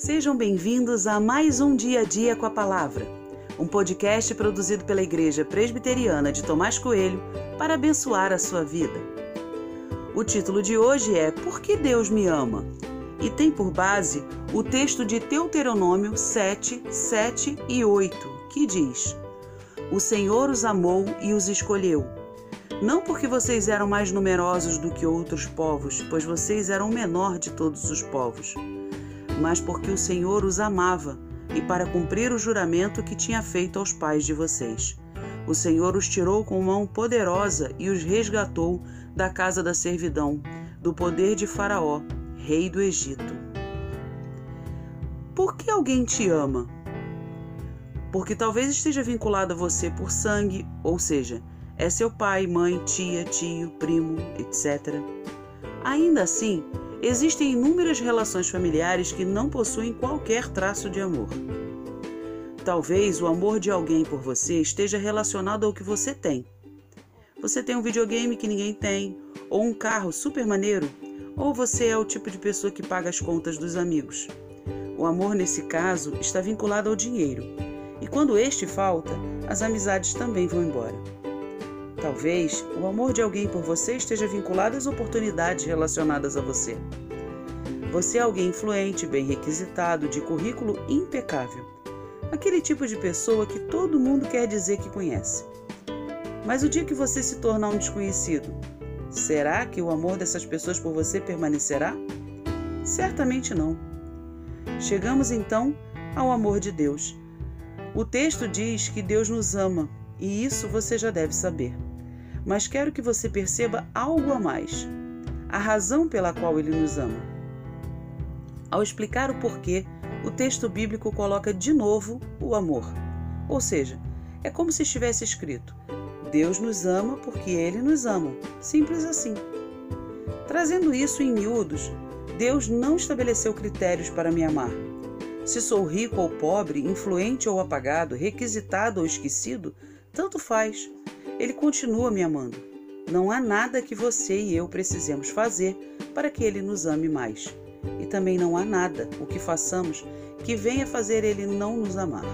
Sejam bem-vindos a mais um Dia a Dia com a Palavra, um podcast produzido pela Igreja Presbiteriana de Tomás Coelho para abençoar a sua vida. O título de hoje é Por que Deus me ama? e tem por base o texto de Deuteronômio 7, 7 e 8, que diz: O Senhor os amou e os escolheu. Não porque vocês eram mais numerosos do que outros povos, pois vocês eram o menor de todos os povos mas porque o Senhor os amava e para cumprir o juramento que tinha feito aos pais de vocês. O Senhor os tirou com mão poderosa e os resgatou da casa da servidão, do poder de Faraó, rei do Egito. Por que alguém te ama? Porque talvez esteja vinculado a você por sangue, ou seja, é seu pai, mãe, tia, tio, primo, etc. Ainda assim, Existem inúmeras relações familiares que não possuem qualquer traço de amor. Talvez o amor de alguém por você esteja relacionado ao que você tem. Você tem um videogame que ninguém tem, ou um carro super maneiro, ou você é o tipo de pessoa que paga as contas dos amigos. O amor, nesse caso, está vinculado ao dinheiro, e quando este falta, as amizades também vão embora. Talvez o amor de alguém por você esteja vinculado às oportunidades relacionadas a você. Você é alguém influente, bem requisitado, de currículo impecável. Aquele tipo de pessoa que todo mundo quer dizer que conhece. Mas o dia que você se tornar um desconhecido, será que o amor dessas pessoas por você permanecerá? Certamente não. Chegamos então ao amor de Deus. O texto diz que Deus nos ama, e isso você já deve saber mas quero que você perceba algo a mais: a razão pela qual ele nos ama. Ao explicar o porquê, o texto bíblico coloca de novo o amor. Ou seja, é como se estivesse escrito: Deus nos ama porque ele nos ama. Simples assim. Trazendo isso em miúdos, Deus não estabeleceu critérios para me amar. Se sou rico ou pobre, influente ou apagado, requisitado ou esquecido, tanto faz. Ele continua me amando. Não há nada que você e eu precisemos fazer para que Ele nos ame mais. E também não há nada o que façamos que venha fazer Ele não nos amar.